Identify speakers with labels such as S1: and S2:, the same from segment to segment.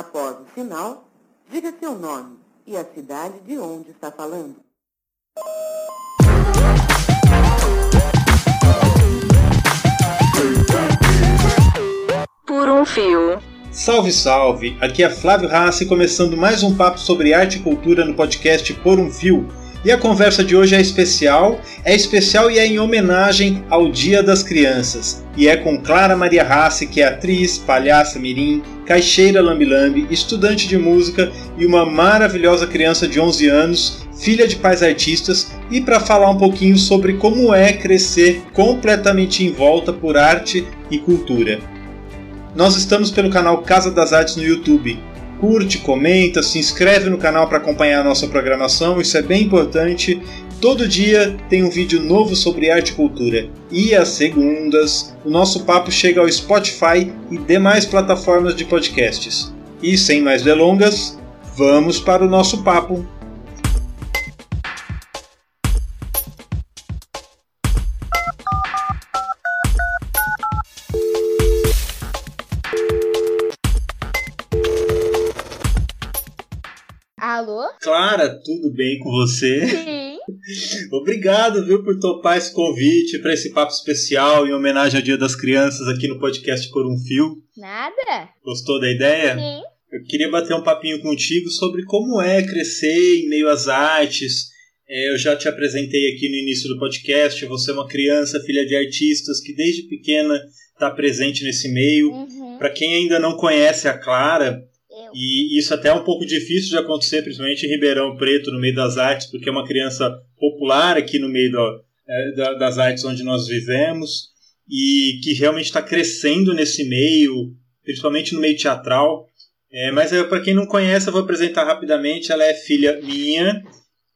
S1: Após o sinal, diga seu nome e a cidade de onde está falando.
S2: Por um fio.
S3: Salve, salve! Aqui é Flávio Rassi começando mais um papo sobre arte e cultura no podcast Por um Fio. E a conversa de hoje é especial, é especial e é em homenagem ao Dia das Crianças. E é com Clara Maria Rassi, que é atriz, palhaça mirim, caixeira lambi-lambi, estudante de música e uma maravilhosa criança de 11 anos, filha de pais artistas, e para falar um pouquinho sobre como é crescer completamente envolta por arte e cultura. Nós estamos pelo canal Casa das Artes no YouTube curte, comenta, se inscreve no canal para acompanhar a nossa programação, isso é bem importante. Todo dia tem um vídeo novo sobre arte e cultura. E às segundas, o nosso papo chega ao Spotify e demais plataformas de podcasts. E sem mais delongas, vamos para o nosso papo. Tudo bem com você?
S2: Sim.
S3: Obrigado, viu, por topar esse convite para esse papo especial em homenagem ao Dia das Crianças aqui no podcast Por um Fio.
S2: Nada?
S3: Gostou da ideia?
S2: Sim.
S3: Eu queria bater um papinho contigo sobre como é crescer em meio às artes. É, eu já te apresentei aqui no início do podcast. Você é uma criança, filha de artistas, que desde pequena está presente nesse meio.
S2: Uhum.
S3: Para quem ainda não conhece a Clara. E isso até é um pouco difícil de acontecer, principalmente em Ribeirão Preto, no meio das artes, porque é uma criança popular aqui no meio do- é, da- das artes onde nós vivemos, e que realmente está crescendo nesse meio, principalmente no meio teatral. É, mas para quem não conhece, eu vou apresentar rapidamente. Ela é filha minha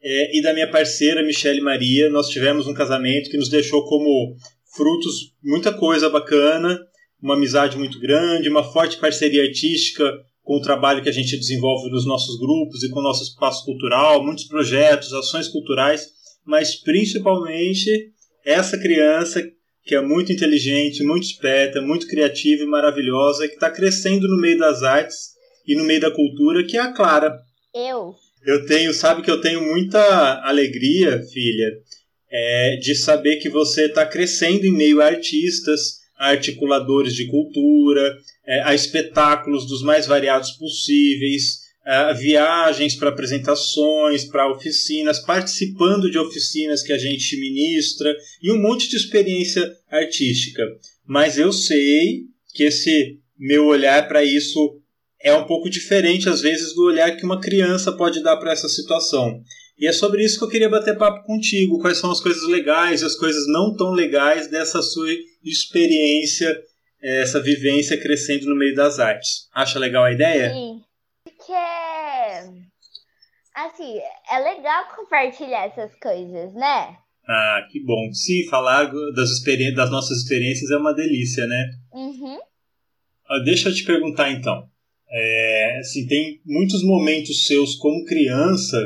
S3: é, e da minha parceira, Michele Maria. Nós tivemos um casamento que nos deixou como frutos muita coisa bacana, uma amizade muito grande, uma forte parceria artística com o trabalho que a gente desenvolve nos nossos grupos e com o nosso espaço cultural, muitos projetos, ações culturais, mas principalmente essa criança que é muito inteligente, muito esperta, muito criativa e maravilhosa, que está crescendo no meio das artes e no meio da cultura, que é a Clara.
S2: Eu.
S3: Eu tenho, sabe que eu tenho muita alegria, filha, é, de saber que você está crescendo em meio a artistas, a articuladores de cultura, a espetáculos dos mais variados possíveis, a viagens para apresentações, para oficinas, participando de oficinas que a gente ministra e um monte de experiência artística. Mas eu sei que esse meu olhar para isso é um pouco diferente, às vezes, do olhar que uma criança pode dar para essa situação. E é sobre isso que eu queria bater papo contigo. Quais são as coisas legais e as coisas não tão legais dessa sua experiência, eh, essa vivência crescendo no meio das artes. Acha legal a ideia?
S2: Sim. Porque. Assim, é legal compartilhar essas coisas, né?
S3: Ah, que bom. Sim, falar das, experi- das nossas experiências é uma delícia, né?
S2: Uhum.
S3: Ah, Deixa eu te perguntar então. É, assim, tem muitos momentos seus como criança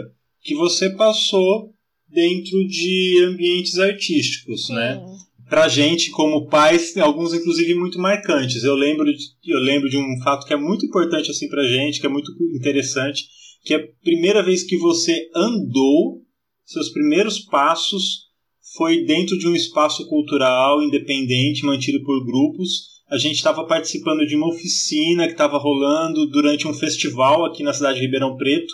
S3: que você passou dentro de ambientes artísticos, né? Pra gente, como pais, alguns inclusive muito marcantes. Eu lembro, de, eu lembro de um fato que é muito importante assim pra gente, que é muito interessante, que é a primeira vez que você andou, seus primeiros passos foi dentro de um espaço cultural independente, mantido por grupos. A gente estava participando de uma oficina que estava rolando durante um festival aqui na cidade de Ribeirão Preto.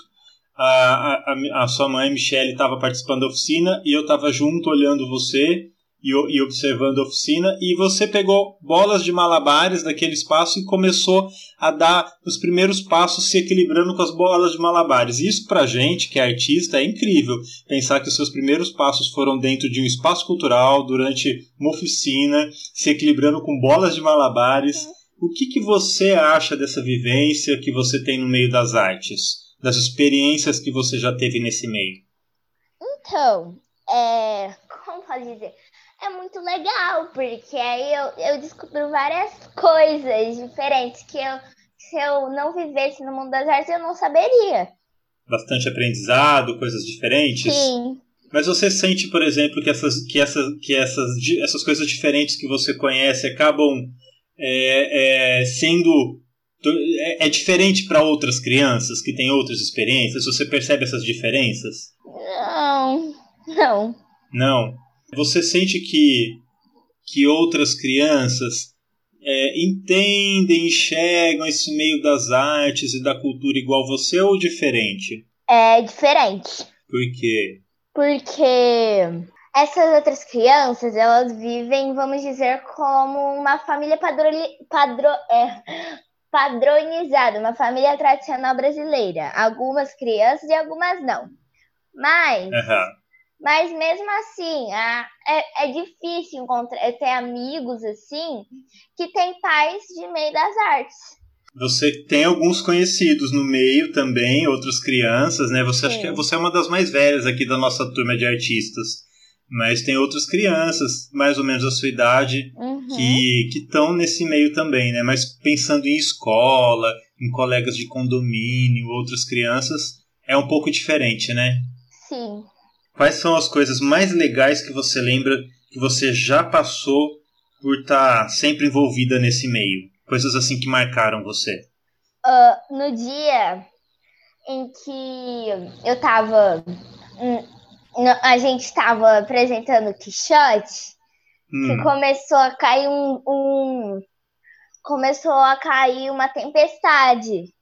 S3: A, a, a- sua mãe, Michele, estava participando da oficina e eu estava junto olhando você e, e observando a oficina. E você pegou bolas de malabares daquele espaço e começou a dar os primeiros passos se equilibrando com as bolas de malabares. Isso pra gente, que é artista, é incrível. Pensar que os seus primeiros passos foram dentro de um espaço cultural, durante uma oficina, se equilibrando com bolas de malabares. O que, que você acha dessa vivência que você tem no meio das artes? Das experiências que você já teve nesse meio?
S2: Então, é. Como pode dizer? É muito legal, porque aí eu, eu descubro várias coisas diferentes que eu, se eu não vivesse no mundo das artes, eu não saberia.
S3: Bastante aprendizado, coisas diferentes?
S2: Sim.
S3: Mas você sente, por exemplo, que essas, que essas, que essas, essas coisas diferentes que você conhece acabam é, é, sendo É, é diferente para outras crianças que têm outras experiências? Você percebe essas diferenças?
S2: Não, não.
S3: Não. Você sente que, que outras crianças é, entendem, enxergam esse meio das artes e da cultura igual você ou diferente?
S2: É diferente.
S3: Por quê?
S2: Porque essas outras crianças, elas vivem, vamos dizer, como uma família padro, padro, é, padronizada, uma família tradicional brasileira. Algumas crianças e algumas não. Mas,
S3: uhum.
S2: Mas mesmo assim, a, é, é difícil encontrar, é ter amigos assim que têm pais de meio das artes.
S3: Você tem alguns conhecidos no meio também, outras crianças, né? Você acha que você é uma das mais velhas aqui da nossa turma de artistas. Mas tem outras crianças, mais ou menos da sua idade,
S2: uhum.
S3: que estão nesse meio também, né? Mas pensando em escola, em colegas de condomínio, outras crianças, é um pouco diferente, né?
S2: Sim.
S3: Quais são as coisas mais legais que você lembra que você já passou por estar tá sempre envolvida nesse meio? Coisas assim que marcaram você?
S2: Uh, no dia em que eu tava a gente estava apresentando o Quixote, hum. que começou a cair um, um, começou a cair uma tempestade.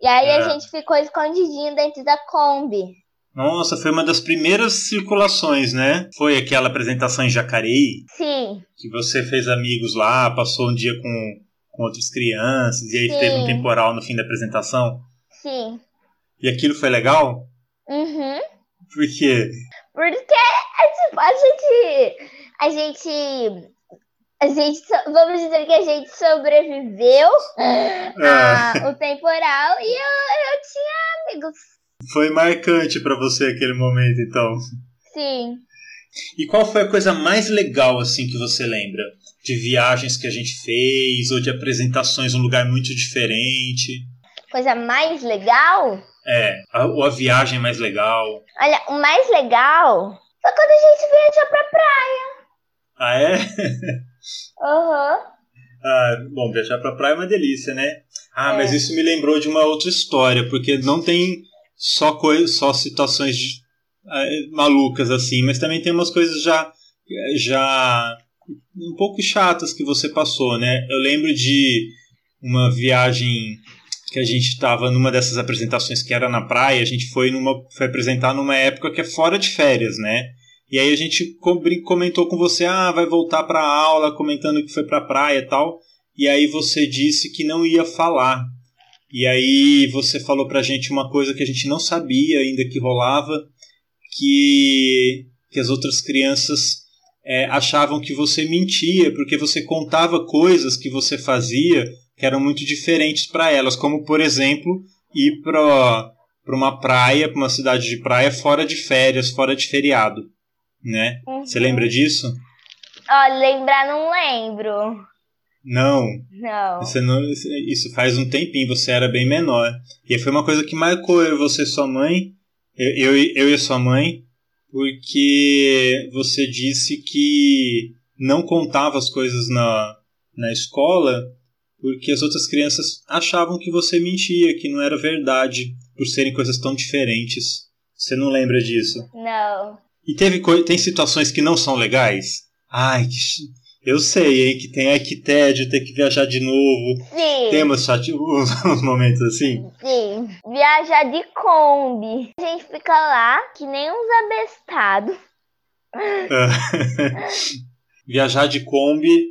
S2: E aí é. a gente ficou escondidinho dentro da Kombi.
S3: Nossa, foi uma das primeiras circulações, né? Foi aquela apresentação em Jacareí?
S2: Sim.
S3: Que você fez amigos lá, passou um dia com, com outras crianças, e aí Sim. teve um temporal no fim da apresentação?
S2: Sim.
S3: E aquilo foi legal?
S2: Uhum.
S3: Por quê?
S2: Porque é tipo, a gente. A gente. A gente, vamos dizer que a gente sobreviveu é. ao temporal e eu, eu tinha amigos.
S3: Foi marcante para você aquele momento, então.
S2: Sim.
S3: E qual foi a coisa mais legal assim que você lembra? De viagens que a gente fez ou de apresentações em um lugar muito diferente?
S2: Coisa mais legal?
S3: É, a, ou a viagem mais legal.
S2: Olha, o mais legal foi quando a gente viajou pra praia.
S3: Ah, é?
S2: Aham. Uhum.
S3: Ah, bom, viajar pra praia é uma delícia, né? Ah, é. mas isso me lembrou de uma outra história, porque não tem só, coisa, só situações de, uh, malucas assim, mas também tem umas coisas já, já um pouco chatas que você passou, né? Eu lembro de uma viagem que a gente estava numa dessas apresentações que era na praia, a gente foi numa foi apresentar numa época que é fora de férias, né? E aí a gente comentou com você, ah, vai voltar para aula, comentando que foi para praia e tal. E aí você disse que não ia falar. E aí você falou pra gente uma coisa que a gente não sabia ainda que rolava, que, que as outras crianças é, achavam que você mentia, porque você contava coisas que você fazia que eram muito diferentes para elas, como por exemplo ir para uma praia, para uma cidade de praia fora de férias, fora de feriado, né? Uhum. Você lembra disso?
S2: Ó, oh, lembrar não lembro.
S3: Não.
S2: Não.
S3: Você não. Isso faz um tempinho, você era bem menor. E foi uma coisa que marcou eu, você e sua mãe, eu, eu, eu e sua mãe, porque você disse que não contava as coisas na, na escola porque as outras crianças achavam que você mentia, que não era verdade, por serem coisas tão diferentes. Você não lembra disso?
S2: Não.
S3: E teve tem situações que não são legais? Ai, eu sei, hein, que tem ai que tédio, ter que viajar de novo.
S2: Sim.
S3: Tem uns, uns momentos assim?
S2: Sim. Viajar de Kombi. A gente fica lá que nem uns abestados.
S3: Viajar de Kombi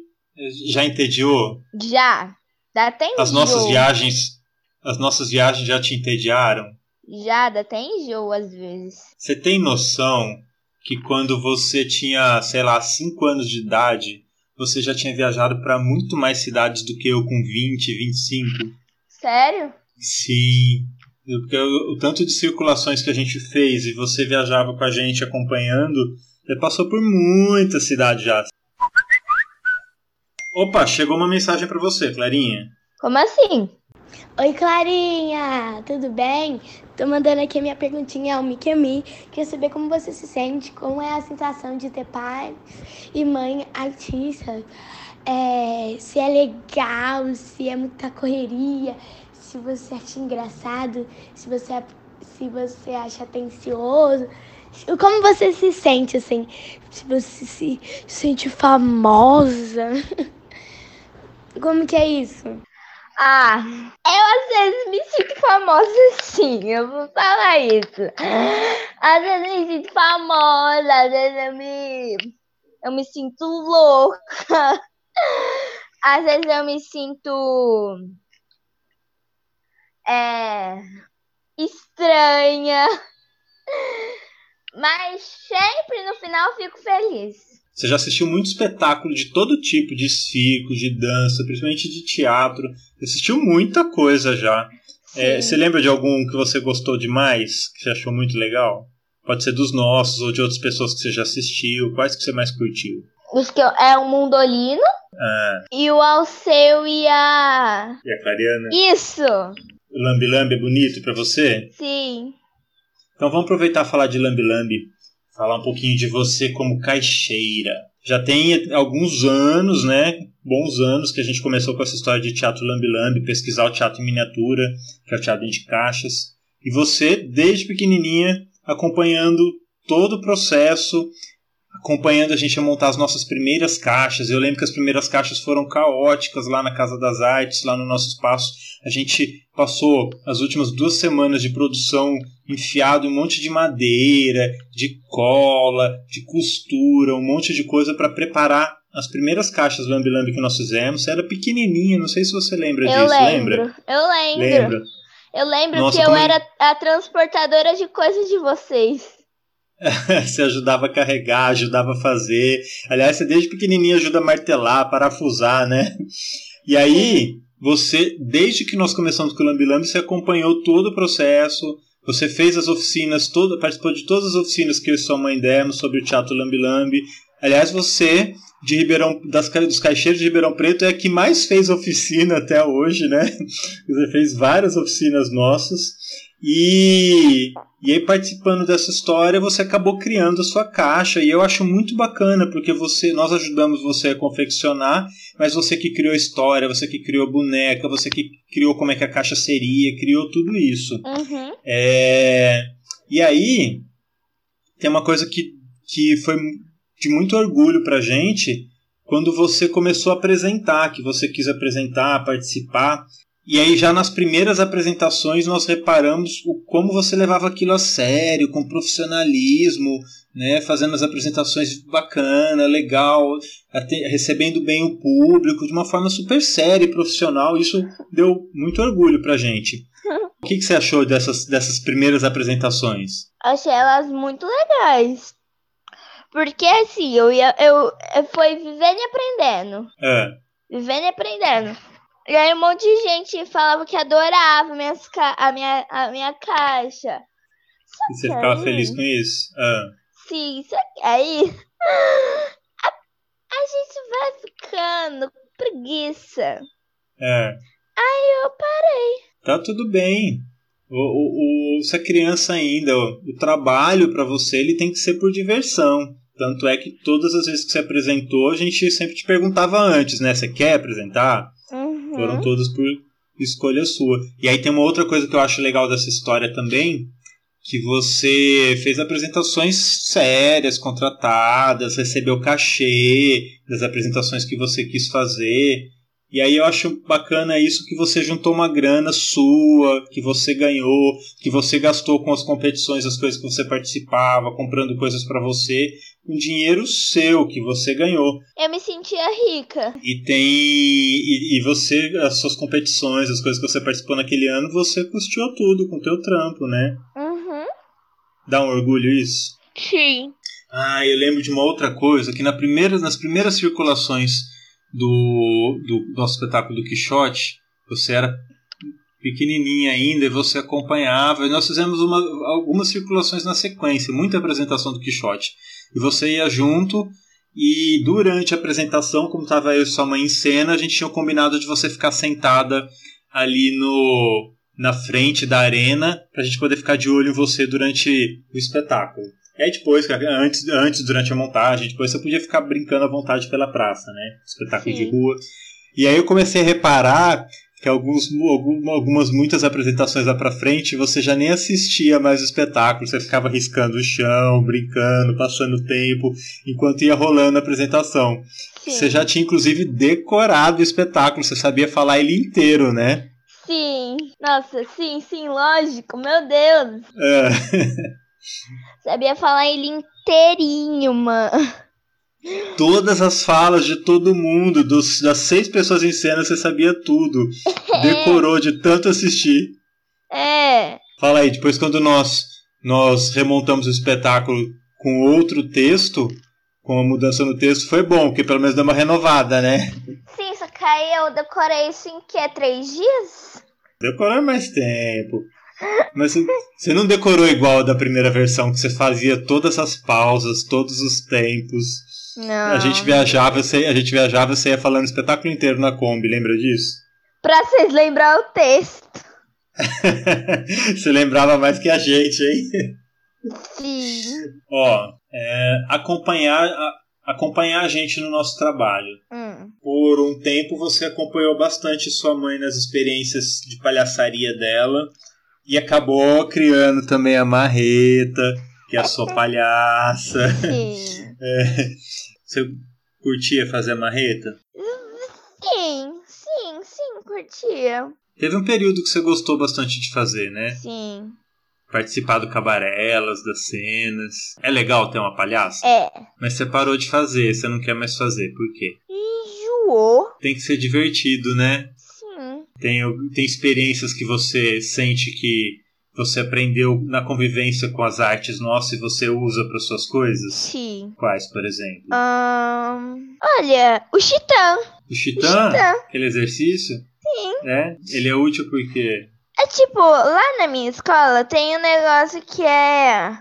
S3: já entediou?
S2: Já. Dá até enjoo.
S3: As nossas viagens, as nossas viagens já te entediaram?
S2: Já, dá até enjoo às vezes.
S3: Você tem noção que quando você tinha, sei lá, 5 anos de idade, você já tinha viajado para muito mais cidades do que eu com 20, 25?
S2: Sério?
S3: Sim. Porque o, o tanto de circulações que a gente fez e você viajava com a gente acompanhando, você passou por muita cidade já. Opa, chegou uma mensagem para você, Clarinha.
S2: Como assim?
S4: Oi, Clarinha, tudo bem? Tô mandando aqui a minha perguntinha ao Mickey Me. Queria saber como você se sente, como é a sensação de ter pai e mãe artistas. é, se é legal, se é muita correria, se você acha engraçado, se você, se você acha atencioso. Como você se sente, assim? Se você se sente famosa. Como que é isso?
S2: Ah, eu às vezes me sinto famosa sim, eu vou falar isso. Às vezes eu me sinto famosa, às vezes eu me, eu me sinto louca. Às vezes eu me sinto é, estranha. Mas sempre no final fico feliz.
S3: Você já assistiu muito espetáculo de todo tipo, de circo, de dança, principalmente de teatro. Você assistiu muita coisa já. É, você lembra de algum que você gostou demais, que você achou muito legal? Pode ser dos nossos ou de outras pessoas que você já assistiu. Quais que você mais curtiu?
S2: Os que eu, é o Mundolino
S3: ah.
S2: e o Alceu e a.
S3: E a Clariana?
S2: Isso!
S3: O Lambi Lambi é bonito para você?
S2: Sim.
S3: Então vamos aproveitar e falar de Lambi Lambi. Falar um pouquinho de você como caixeira. Já tem alguns anos, né? Bons anos que a gente começou com essa história de teatro Lambi Lambi, pesquisar o teatro em miniatura, que é o teatro de caixas. E você, desde pequenininha, acompanhando todo o processo, acompanhando a gente a montar as nossas primeiras caixas. Eu lembro que as primeiras caixas foram caóticas lá na Casa das Artes, lá no nosso espaço. A gente passou as últimas duas semanas de produção enfiado em um monte de madeira, de cola, de costura, um monte de coisa para preparar as primeiras caixas Lambi Lambi que nós fizemos. Você era pequenininha, não sei se você lembra
S2: eu
S3: disso,
S2: lembro,
S3: lembra?
S2: Eu lembro.
S3: Lembra?
S2: Eu lembro
S3: Nossa,
S2: que eu era a transportadora de coisas de vocês.
S3: você ajudava a carregar, ajudava a fazer. Aliás, você desde pequenininha ajuda a martelar, parafusar, né? E aí, você, desde que nós começamos com o Lambi Lambi, você acompanhou todo o processo, você fez as oficinas, toda, participou de todas as oficinas que eu e sua mãe demos sobre o Teatro Lambi Lambi. Aliás, você, de Ribeirão, das, dos caixeiros de Ribeirão Preto, é a que mais fez oficina até hoje, né? Você fez várias oficinas nossas. E, e aí, participando dessa história, você acabou criando a sua caixa. E eu acho muito bacana, porque você, nós ajudamos você a confeccionar, mas você que criou a história, você que criou a boneca, você que criou como é que a caixa seria, criou tudo isso.
S2: Uhum.
S3: É, e aí, tem uma coisa que, que foi de muito orgulho pra gente quando você começou a apresentar, que você quis apresentar, participar. E aí, já nas primeiras apresentações, nós reparamos o como você levava aquilo a sério, com profissionalismo, né, fazendo as apresentações bacana, legal, recebendo bem o público, de uma forma super séria e profissional. Isso deu muito orgulho pra gente. O que, que você achou dessas, dessas primeiras apresentações?
S2: Achei elas muito legais. Porque assim, eu ia. Eu, eu foi vivendo e aprendendo.
S3: É,
S2: Vivendo e aprendendo. E aí um monte de gente falava que adorava minhas ca- a, minha, a minha caixa.
S3: e você ficava
S2: aí-
S3: feliz com isso? É.
S2: Sim, só que aí. A, a gente vai ficando com preguiça.
S3: É.
S2: Aí eu parei.
S3: Tá tudo bem. O, o, o, se a criança ainda, o, o trabalho para você ele tem que ser por diversão. Tanto é que todas as vezes que você apresentou, a gente sempre te perguntava antes, né? Você quer apresentar?
S2: Uhum.
S3: Foram todas por escolha sua. E aí tem uma outra coisa que eu acho legal dessa história também, que você fez apresentações sérias, contratadas, recebeu cachê das apresentações que você quis fazer. E aí eu acho bacana isso que você juntou uma grana sua, que você ganhou, que você gastou com as competições, as coisas que você participava, comprando coisas para você, com dinheiro seu que você ganhou.
S2: Eu me sentia rica.
S3: E tem. E, e você, as suas competições, as coisas que você participou naquele ano, você custeou tudo com o teu trampo, né?
S2: Uhum.
S3: Dá um orgulho isso?
S2: Sim.
S3: Ah, eu lembro de uma outra coisa, que na primeira, nas primeiras circulações do, do nosso espetáculo do Quixote, você era pequenininha ainda e você acompanhava. E nós fizemos uma, algumas circulações na sequência, muita apresentação do Quixote. E você ia junto e durante a apresentação, como estava eu e sua mãe em cena, a gente tinha combinado de você ficar sentada ali no na frente da arena para a gente poder ficar de olho em você durante o espetáculo. É depois, antes, antes, durante a montagem, depois você podia ficar brincando à vontade pela praça, né? Espetáculo Sim. de rua. E aí eu comecei a reparar que alguns, algumas, muitas apresentações lá pra frente você já nem assistia mais o espetáculo, você ficava riscando o chão, brincando, passando tempo, enquanto ia rolando a apresentação. Sim. Você já tinha inclusive decorado o espetáculo, você sabia falar ele inteiro, né?
S2: Sim, nossa, sim, sim, lógico, meu Deus. É. sabia falar ele inteirinho, mano.
S3: Todas as falas de todo mundo, dos, das seis pessoas em cena, você sabia tudo. Decorou de tanto assistir.
S2: É.
S3: Fala aí, depois quando nós, nós remontamos o espetáculo com outro texto, com a mudança no texto, foi bom, porque pelo menos deu uma renovada, né?
S2: Sim, só que aí eu decorei isso em que? Três dias?
S3: Decorou mais tempo. Mas você não decorou igual da primeira versão, que você fazia todas as pausas, todos os tempos.
S2: Não.
S3: A gente viajava, você, a gente viajava, você ia falando o espetáculo inteiro na Kombi, lembra disso?
S2: Pra vocês lembrar o texto.
S3: você lembrava mais que a gente, hein?
S2: Sim.
S3: Ó, é, acompanhar, a, acompanhar a gente no nosso trabalho.
S2: Hum.
S3: Por um tempo você acompanhou bastante sua mãe nas experiências de palhaçaria dela e acabou criando também a Marreta, que é a sua palhaça.
S2: Sim.
S3: É, você curtia fazer marreta?
S2: Sim, sim, sim, curtia.
S3: Teve um período que você gostou bastante de fazer, né?
S2: Sim.
S3: Participar do cabarelas, das cenas. É legal ter uma palhaça?
S2: É.
S3: Mas você parou de fazer, você não quer mais fazer. Por quê?
S2: Enjoou.
S3: Tem que ser divertido, né? Tem, tem experiências que você sente que você aprendeu na convivência com as artes nossas e você usa para suas coisas?
S2: Sim.
S3: Quais, por exemplo?
S2: Um, olha, o Chitã.
S3: O Chitã? Aquele exercício?
S2: Sim.
S3: É? Ele é útil porque.
S2: É tipo, lá na minha escola tem um negócio que é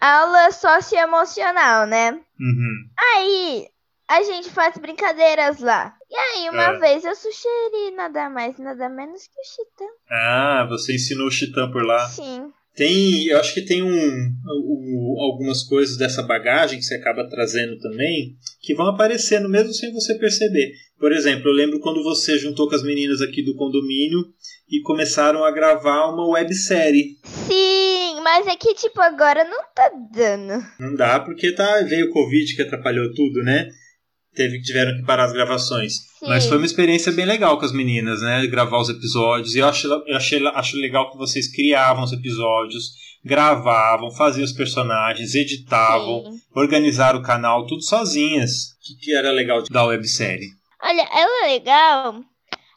S2: aula socioemocional, né?
S3: Uhum.
S2: Aí a gente faz brincadeiras lá. E aí, uma é. vez eu sugeri nada mais, nada menos que o Chitã.
S3: Ah, você ensinou o Chitã por lá?
S2: Sim.
S3: Tem, eu acho que tem um, um, algumas coisas dessa bagagem que você acaba trazendo também que vão aparecendo mesmo sem você perceber. Por exemplo, eu lembro quando você juntou com as meninas aqui do condomínio e começaram a gravar uma websérie.
S2: Sim, mas é que tipo agora não tá dando.
S3: Não dá porque tá veio o Covid que atrapalhou tudo, né? Teve, tiveram que parar as gravações. Sim. Mas foi uma experiência bem legal com as meninas, né? Gravar os episódios. E eu acho, eu achei, acho legal que vocês criavam os episódios, gravavam, faziam os personagens, editavam, Sim. organizaram o canal, tudo sozinhas. O que, que era legal da websérie?
S2: Olha, era legal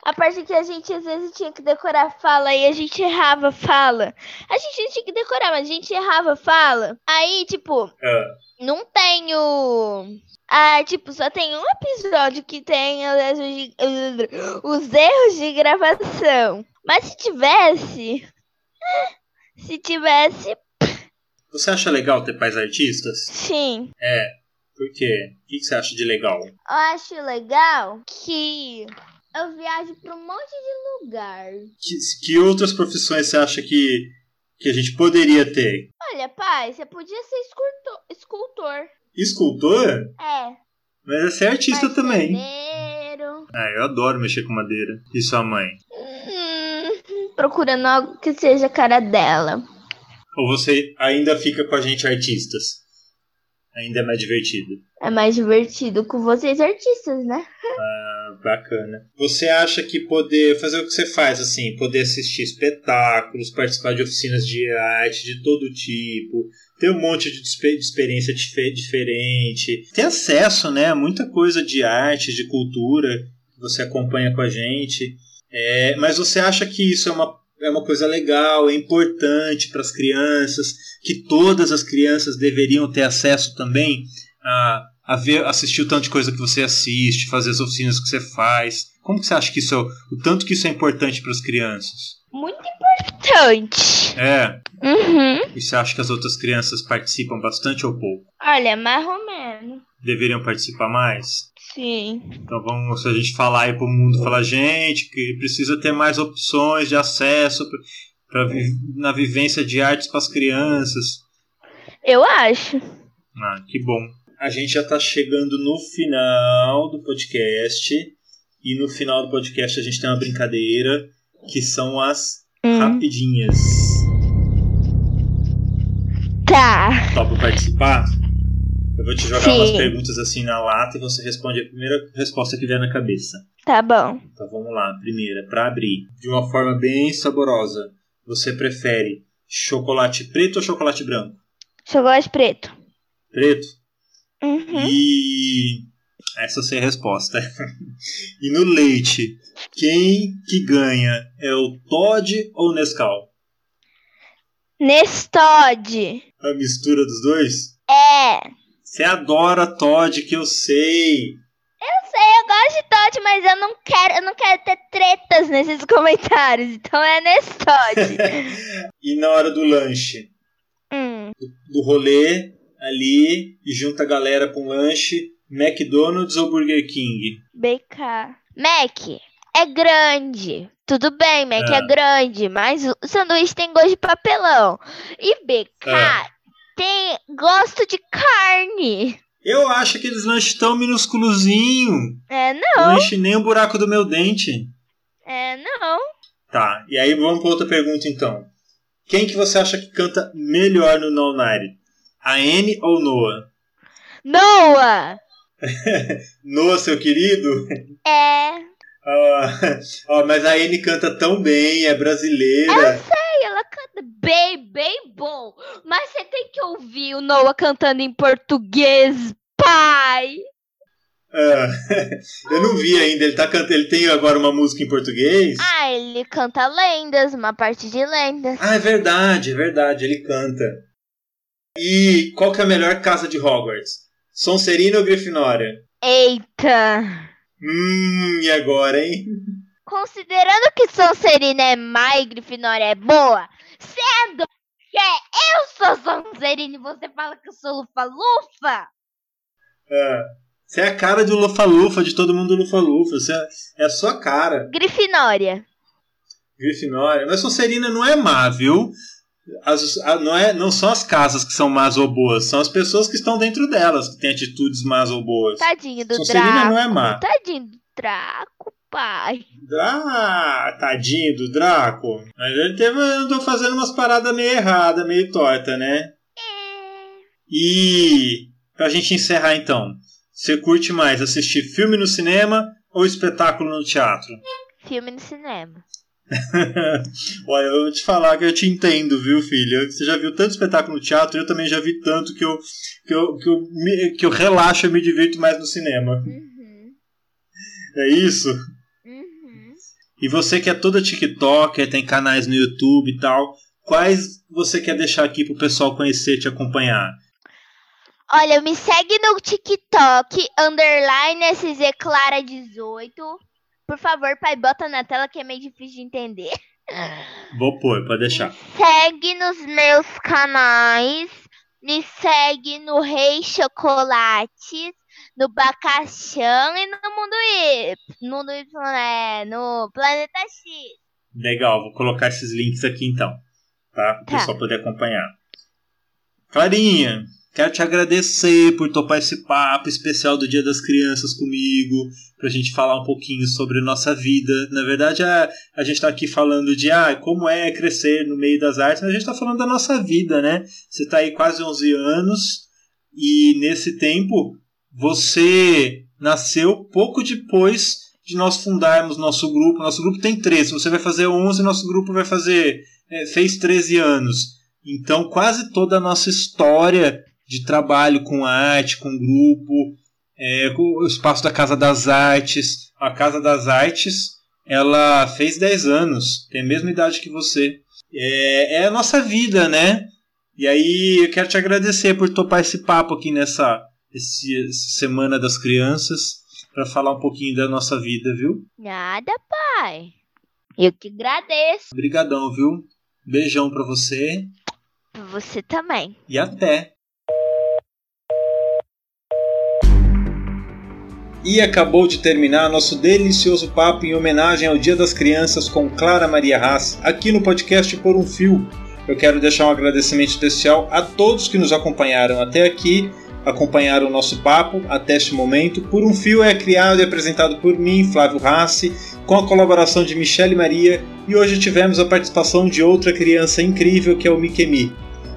S2: a parte que a gente às vezes tinha que decorar fala e a gente errava fala. A gente não tinha que decorar, mas a gente errava fala. Aí, tipo,
S3: é.
S2: não tenho ah, tipo, só tem um episódio que tem os erros de gravação. Mas se tivesse. Se tivesse.
S3: Você acha legal ter pais artistas?
S2: Sim.
S3: É. Por quê? O que você acha de legal? Eu
S2: acho legal que eu viajo para um monte de lugar.
S3: Que, que outras profissões você acha que, que a gente poderia ter?
S2: Olha, pai, você podia ser escultor. escultor.
S3: Escultor?
S2: É.
S3: Mas você é artista também.
S2: Ah,
S3: eu adoro mexer com madeira. E sua mãe?
S2: Hum, procurando algo que seja a cara dela.
S3: Ou você ainda fica com a gente artistas? Ainda é mais divertido.
S2: É mais divertido com vocês artistas, né?
S3: Ah, bacana. Você acha que poder fazer o que você faz, assim, poder assistir espetáculos, participar de oficinas de arte de todo tipo, ter um monte de, experiência diferente, ter acesso né, a muita coisa de arte, de cultura que você acompanha com a gente. É, mas você acha que isso é uma, é uma coisa legal, é importante para as crianças, que todas as crianças deveriam ter acesso também a, a ver, assistir o tanto de coisa que você assiste, fazer as oficinas que você faz? Como que você acha que isso é, o tanto que isso é importante para as crianças?
S2: Muito importante.
S3: É.
S2: Uhum.
S3: E você acha que as outras crianças participam bastante ou pouco?
S2: Olha, mais ou menos.
S3: Deveriam participar mais?
S2: Sim.
S3: Então vamos, a gente falar aí pro mundo, falar, gente, que precisa ter mais opções de acesso pra, pra na vivência de artes para as crianças.
S2: Eu acho.
S3: Ah, que bom. A gente já está chegando no final do podcast. E no final do podcast a gente tem uma brincadeira que são as
S2: Hum.
S3: rapidinhas.
S2: Tá.
S3: Topa participar? Eu vou te jogar
S2: Sim.
S3: umas perguntas assim na lata e você responde a primeira resposta que vier na cabeça.
S2: Tá bom.
S3: Então vamos lá, primeira, para abrir. De uma forma bem saborosa. Você prefere chocolate preto ou chocolate branco?
S2: Chocolate preto.
S3: Preto?
S2: Uhum.
S3: E essa sem resposta. e no leite, quem que ganha? É o Todd ou o Nescau?
S2: Nestod.
S3: A mistura dos dois?
S2: É.
S3: Você adora Todd, que eu sei.
S2: Eu sei, eu gosto de Todd, mas eu não quero, eu não quero ter tretas nesses comentários. Então é Nestod.
S3: E na hora do lanche,
S2: hum.
S3: do rolê ali e junta a galera com lanche, McDonald's ou Burger King?
S2: BK. Mac é grande. Tudo bem, Mac é,
S3: É.
S2: grande, mas o sanduíche tem gosto de papelão. E BK
S3: É.
S2: tem gosto de carne.
S3: Eu acho aqueles lanches tão minúsculozinho.
S2: É, não,
S3: Não enche nem o buraco do meu dente.
S2: é, não.
S3: Tá, e aí vamos para outra pergunta então. Quem que você acha que canta melhor no No Night? A Anne ou Noah?
S2: Noah!
S3: Noah, seu querido?
S2: É.
S3: Ah, ó, mas a Anne canta tão bem, é brasileira.
S2: Ei, ela canta bem, bem bom. Mas você tem que ouvir o Noah cantando em português, pai.
S3: Ah, eu não vi ainda, ele, tá cantando, ele tem agora uma música em português?
S2: Ah, ele canta lendas, uma parte de lendas.
S3: Ah, é verdade, é verdade, ele canta. E qual que é a melhor casa de Hogwarts? Sonserina ou Grifinória?
S2: Eita!
S3: Hum, e agora, hein?
S2: Considerando que Sonserina é má e Grifinória é boa, sendo que eu sou Sonserina e você fala que eu sou Lufa-Lufa,
S3: Ah, você é a cara do Lufa-Lufa, de todo mundo Lufa-Lufa. Você é, é a sua cara.
S2: Grifinória.
S3: Grifinória. Mas Sonserina não é má, viu? As- a- não, é, não são as casas que são más ou boas, são as pessoas que estão dentro delas que têm atitudes más ou boas.
S2: Tadinho do
S3: Sonserina
S2: Draco.
S3: não é má.
S2: Tadinho do Draco, pai.
S3: Ah, tadinho do Draco. Mas ele teve, andou fazendo umas paradas meio erradas, meio torta, né? E pra gente encerrar então, você curte mais assistir filme no cinema ou espetáculo no teatro?
S2: Filme no cinema.
S3: Olha, eu vou te falar que eu te entendo, viu, filha? Você já viu tanto espetáculo no teatro, eu também já vi tanto que eu, que eu, que eu, me- que eu relaxo e me divirto mais no cinema.
S2: Uhum.
S3: É isso?
S2: Uhum.
S3: E você que é toda TikToker, tem canais no YouTube e tal, quais você quer deixar aqui pro pessoal conhecer, te acompanhar?
S2: Olha, me segue no TikTok, underline SZ Clara 18. Por favor, pai, bota na tela que é meio difícil de entender.
S3: Vou pôr, pode deixar.
S2: Segue nos meus canais. Me segue no Rei Chocolate, no Bacaxão e no Mundo Y. No Mundo Y, é, no Planeta X.
S3: Legal, vou colocar esses links aqui então, tá? Para o
S2: Tá.
S3: pessoal poder acompanhar. Clarinha, quero te agradecer por topar esse papo especial do Dia das Crianças comigo, pra gente falar um pouquinho sobre a nossa vida. Na verdade, a, a gente tá aqui falando de ah, como é crescer no meio das artes, mas a gente tá falando da nossa vida, né? Você tá aí quase 11 anos e nesse tempo você nasceu pouco depois de nós fundarmos nosso grupo. Nosso grupo tem 13, você vai fazer 11, nosso grupo vai fazer é, fez 13 anos. Então, quase toda a nossa história de trabalho com arte, com grupo, é, com o espaço da Casa das Artes. A Casa das Artes, ela fez 10 anos, tem a mesma idade que você. É, é a nossa vida, né? E aí eu quero te agradecer por topar esse papo aqui nessa esse- Semana das Crianças, para falar um pouquinho da nossa vida, viu?
S2: Nada, pai. Eu que agradeço.
S3: Obrigadão, viu? Beijão pra você
S2: Pra Você também.
S3: e até! E acabou de terminar nosso delicioso papo em homenagem ao Dia das Crianças com Clara Maria Haas, aqui no podcast Por um Fio. Eu quero deixar um agradecimento especial a todos que nos acompanharam até aqui, acompanharam o nosso papo até este momento. Por um Fio é criado e apresentado por mim, Flávio Rassi, com a colaboração de Michele Maria, e hoje tivemos a participação de outra criança incrível que é o Mikemi.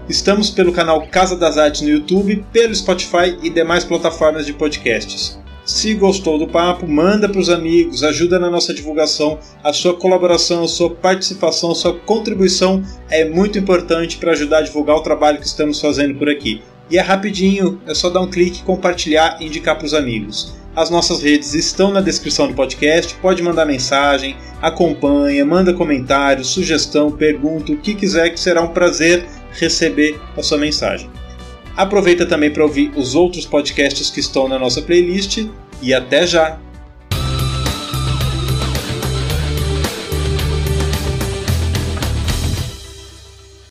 S3: Estamos pelo canal Casa das Artes no YouTube, pelo Spotify e demais plataformas de podcasts. Se gostou do papo, manda para os amigos, ajuda na nossa divulgação. A sua colaboração, a sua participação, a sua contribuição é muito importante para ajudar a divulgar o trabalho que estamos fazendo por aqui. E é rapidinho, é só dar um clique, compartilhar e indicar para os amigos. As nossas redes estão na descrição do podcast, pode mandar mensagem, acompanha, manda comentário, sugestão, pergunta, o que quiser que será um prazer receber a sua mensagem. Aproveita também para ouvir os outros podcasts que estão na nossa playlist e até já!